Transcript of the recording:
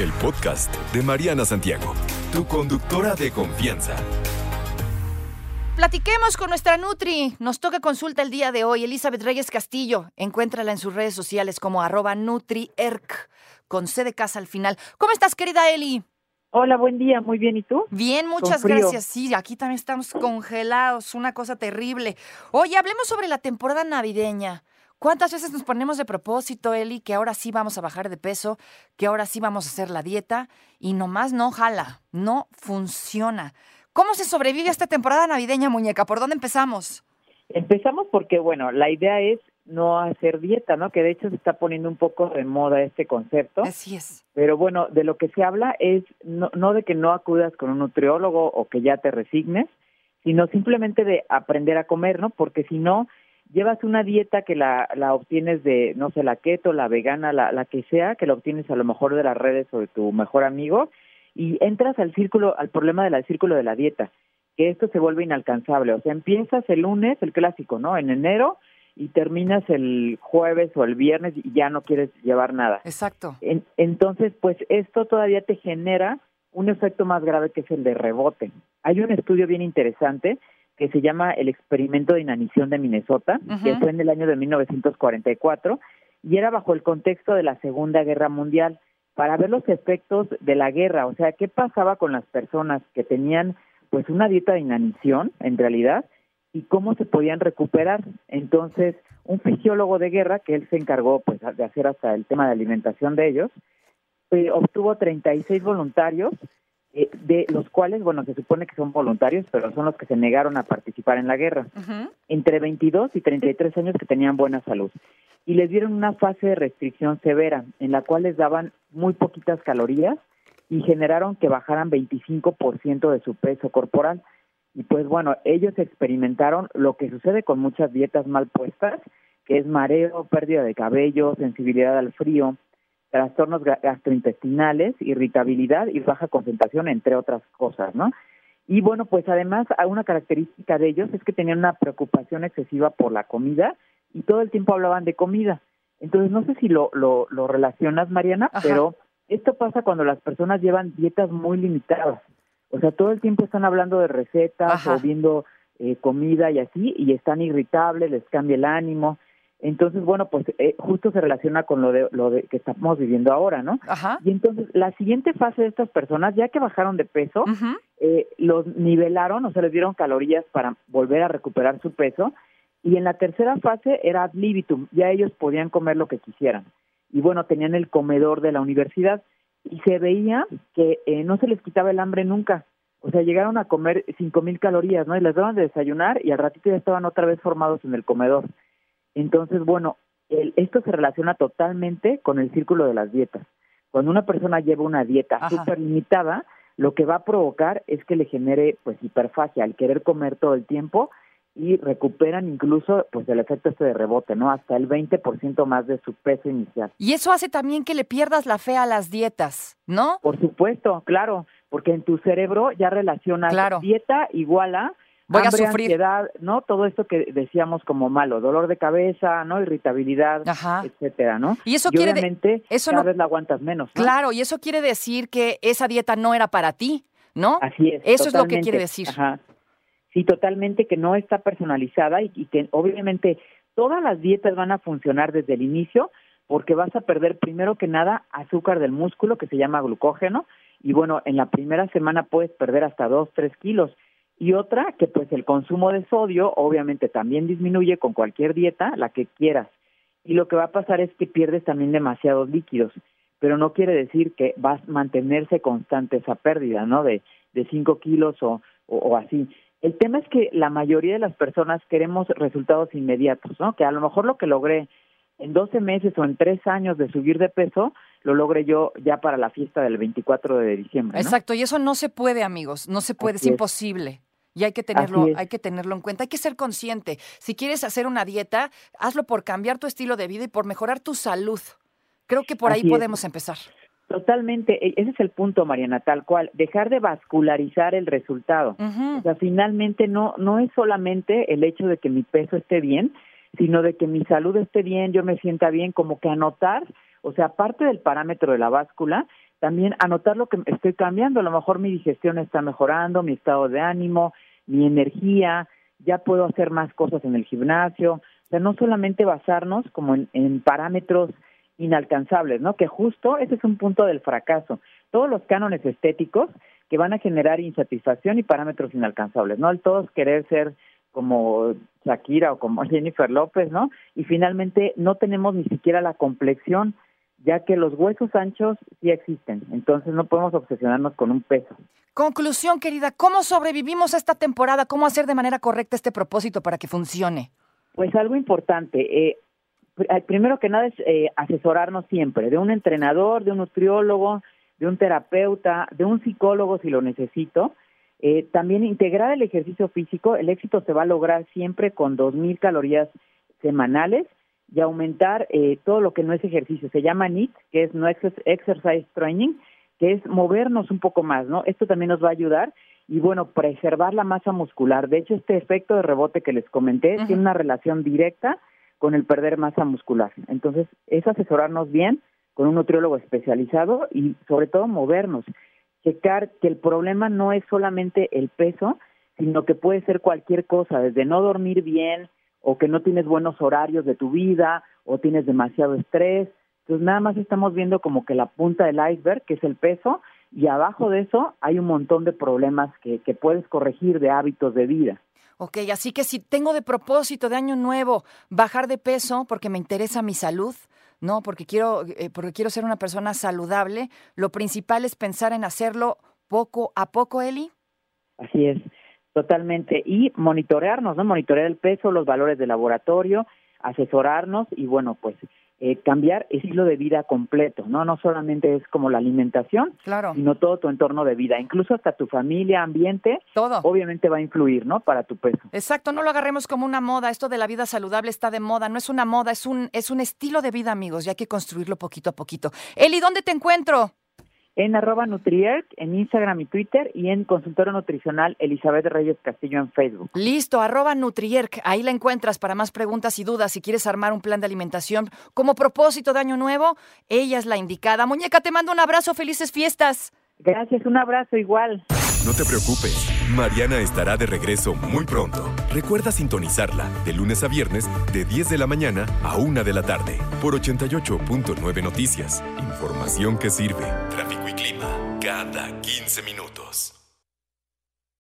el podcast de Mariana Santiago, tu conductora de confianza. Platiquemos con nuestra Nutri. Nos toca consulta el día de hoy. Elizabeth Reyes Castillo. Encuéntrala en sus redes sociales como arroba NutriErc, con C de casa al final. ¿Cómo estás, querida Eli? Hola, buen día, muy bien, ¿y tú? Bien, muchas gracias. Sí, aquí también estamos congelados, una cosa terrible. Oye, hablemos sobre la temporada navideña. ¿Cuántas veces nos ponemos de propósito, Eli, que ahora sí vamos a bajar de peso, que ahora sí vamos a hacer la dieta y nomás no jala, no funciona? ¿Cómo se sobrevive a esta temporada navideña, muñeca? ¿Por dónde empezamos? Empezamos porque, bueno, la idea es no hacer dieta, ¿no? Que de hecho se está poniendo un poco de moda este concepto. Así es. Pero bueno, de lo que se habla es no, no de que no acudas con un nutriólogo o que ya te resignes, sino simplemente de aprender a comer, ¿no? Porque si no, llevas una dieta que la, la obtienes de, no sé, la keto, la vegana, la, la que sea, que la obtienes a lo mejor de las redes o de tu mejor amigo, y entras al círculo, al problema del círculo de la dieta, que esto se vuelve inalcanzable. O sea, empiezas el lunes, el clásico, ¿no? En enero, y terminas el jueves o el viernes y ya no quieres llevar nada. Exacto. entonces, pues esto todavía te genera un efecto más grave que es el de rebote. Hay un estudio bien interesante que se llama el experimento de inanición de Minnesota, que fue en el año de 1944 y era bajo el contexto de la Segunda Guerra Mundial para ver los efectos de la guerra, o sea, qué pasaba con las personas que tenían pues una dieta de inanición en realidad y cómo se podían recuperar. Entonces, un fisiólogo de guerra que él se encargó pues de hacer hasta el tema de alimentación de ellos, eh, obtuvo 36 voluntarios eh, de los cuales, bueno, se supone que son voluntarios, pero son los que se negaron a participar en la guerra, entre 22 y 33 años que tenían buena salud. Y les dieron una fase de restricción severa, en la cual les daban muy poquitas calorías y generaron que bajaran 25% de su peso corporal. Y pues bueno, ellos experimentaron lo que sucede con muchas dietas mal puestas, que es mareo, pérdida de cabello, sensibilidad al frío, trastornos gastrointestinales, irritabilidad y baja concentración, entre otras cosas, ¿no? Y bueno, pues además una característica de ellos es que tenían una preocupación excesiva por la comida y todo el tiempo hablaban de comida. Entonces, no sé si lo, lo, lo relacionas, Mariana, pero esto pasa cuando las personas llevan dietas muy limitadas. O sea, todo el tiempo están hablando de recetas o viendo eh, comida y así, y están irritables, les cambia el ánimo. Entonces, bueno, pues eh, justo se relaciona con lo de lo de que estamos viviendo ahora, ¿no? Ajá. Y entonces la siguiente fase de estas personas, ya que bajaron de peso, eh, los nivelaron, o sea, les dieron calorías para volver a recuperar su peso. Y en la tercera fase era ad libitum, ya ellos podían comer lo que quisieran. Y bueno, tenían el comedor de la universidad y se veía que eh, no se les quitaba el hambre nunca. O sea, llegaron a comer cinco mil calorías, ¿no? Y les daban de desayunar y al ratito ya estaban otra vez formados en el comedor. Entonces, bueno, esto se relaciona totalmente con el círculo de las dietas. Cuando una persona lleva una dieta súper limitada, lo que va a provocar es que le genere pues hiperfagia, al querer comer todo el tiempo y recuperan incluso pues el efecto este de rebote, ¿no? Hasta el 20% más de su peso inicial. Y eso hace también que le pierdas la fe a las dietas, ¿no? Por supuesto, claro, porque en tu cerebro ya relacionas dieta igual a voy a sufrir. ansiedad, ¿no? Todo esto que decíamos como malo, dolor de cabeza, ¿no? Irritabilidad, etcétera, ¿no? Y eso quiere obviamente eso cada vez la aguantas menos. ¿no? Claro, y eso quiere decir que esa dieta no era para ti, ¿no? Así es. Eso es lo que quiere decir. Ajá. Sí, totalmente que no está personalizada y, y que obviamente todas las dietas van a funcionar desde el inicio porque vas a perder primero que nada azúcar del músculo que se llama glucógeno y bueno, en la primera semana puedes perder hasta dos, tres kilos y otra que pues el consumo de sodio obviamente también disminuye con cualquier dieta, la que quieras. Y lo que va a pasar es que pierdes también demasiados líquidos, pero no quiere decir que vas a mantenerse constante esa pérdida, ¿no? De, de 5 kilos o, o, así. El tema es que la mayoría de las personas queremos resultados inmediatos, ¿no? Que a lo mejor lo que logré en 12 meses o en 3 años de subir de peso, lo logré yo ya para la fiesta del 24 de diciembre. Exacto, y eso no se puede, amigos, no se puede, es imposible. Y hay que tenerlo, hay que tenerlo en cuenta, hay que ser consciente. Si quieres hacer una dieta, hazlo por cambiar tu estilo de vida y por mejorar tu salud. Creo que por ahí podemos empezar. Totalmente, e, ese es el punto, Mariana, tal cual, dejar de vascularizar el resultado. O sea, finalmente no no es solamente el hecho de que mi peso esté bien, sino de que mi salud esté bien, yo me sienta bien, como que anotar O sea, aparte del parámetro de la báscula, también anotar lo que estoy cambiando. A lo mejor mi digestión está mejorando, mi estado de ánimo, mi energía, ya puedo hacer más cosas en el gimnasio. O sea, no solamente basarnos como en, parámetros inalcanzables, ¿no? Que justo ese es un punto del fracaso. Todos los cánones estéticos que van a generar insatisfacción y parámetros inalcanzables, ¿no? El todos querer ser como Shakira o como Jennifer López, ¿no? Y finalmente no tenemos ni siquiera la complexión, ya que los huesos anchos sí existen, entonces no podemos obsesionarnos con un peso. Conclusión, querida, ¿cómo sobrevivimos esta temporada? ¿Cómo hacer de manera correcta este propósito para que funcione? Pues algo importante, eh, primero que nada es eh, asesorarnos siempre de un entrenador, de un nutriólogo, de un terapeuta, de un psicólogo si lo necesito. Eh, también integrar el ejercicio físico, el éxito se va a lograr siempre con 2.000 calorías semanales y aumentar eh, todo lo que no es ejercicio. Se llama NEAT, que es No Exercise Training, que es movernos un poco más, ¿no? Esto también nos va a ayudar y bueno, preservar la masa muscular. De hecho, este efecto de rebote que les comenté tiene una relación directa con el perder masa muscular. Entonces, es asesorarnos bien con un nutriólogo especializado y sobre todo movernos, checar que el problema no es solamente el peso, sino que puede ser cualquier cosa, desde no dormir bien o que no tienes buenos horarios de tu vida o tienes demasiado estrés. Entonces nada más estamos viendo como que la punta del iceberg, que es el peso, y abajo de eso hay un montón de problemas que, que puedes corregir de hábitos de vida. Ok, así que si tengo de propósito de año nuevo bajar de peso porque me interesa mi salud, ¿no? Porque quiero, eh, porque quiero ser una persona saludable, lo principal es pensar en hacerlo poco a poco, Eli. Así es, totalmente. Y monitorearnos, ¿no? Monitorear el peso, los valores de laboratorio, asesorarnos y bueno, pues eh, cambiar el estilo de vida completo, ¿no? No solamente es como la alimentación, claro. sino todo tu entorno de vida, incluso hasta tu familia, ambiente, todo. Obviamente va a influir, ¿no? Para tu peso. Exacto, no lo agarremos como una moda, esto de la vida saludable está de moda, no es una moda, es un es un estilo de vida, amigos, y hay que construirlo poquito a poquito. Eli, ¿dónde te encuentro? En arroba Nutrierc, en Instagram y Twitter, y en consultorio nutricional Elizabeth Reyes Castillo en Facebook. Listo, arroba Nutrierc, ahí la encuentras para más preguntas y dudas. Si quieres armar un plan de alimentación como propósito de año nuevo, ella es la indicada. Muñeca, te mando un abrazo, felices fiestas. Gracias, un abrazo igual. No te preocupes, Mariana estará de regreso muy pronto. Recuerda sintonizarla de lunes a viernes de 10 de la mañana a 1 de la tarde por 88.9 Noticias. Información que sirve. Tráfico y clima cada 15 minutos.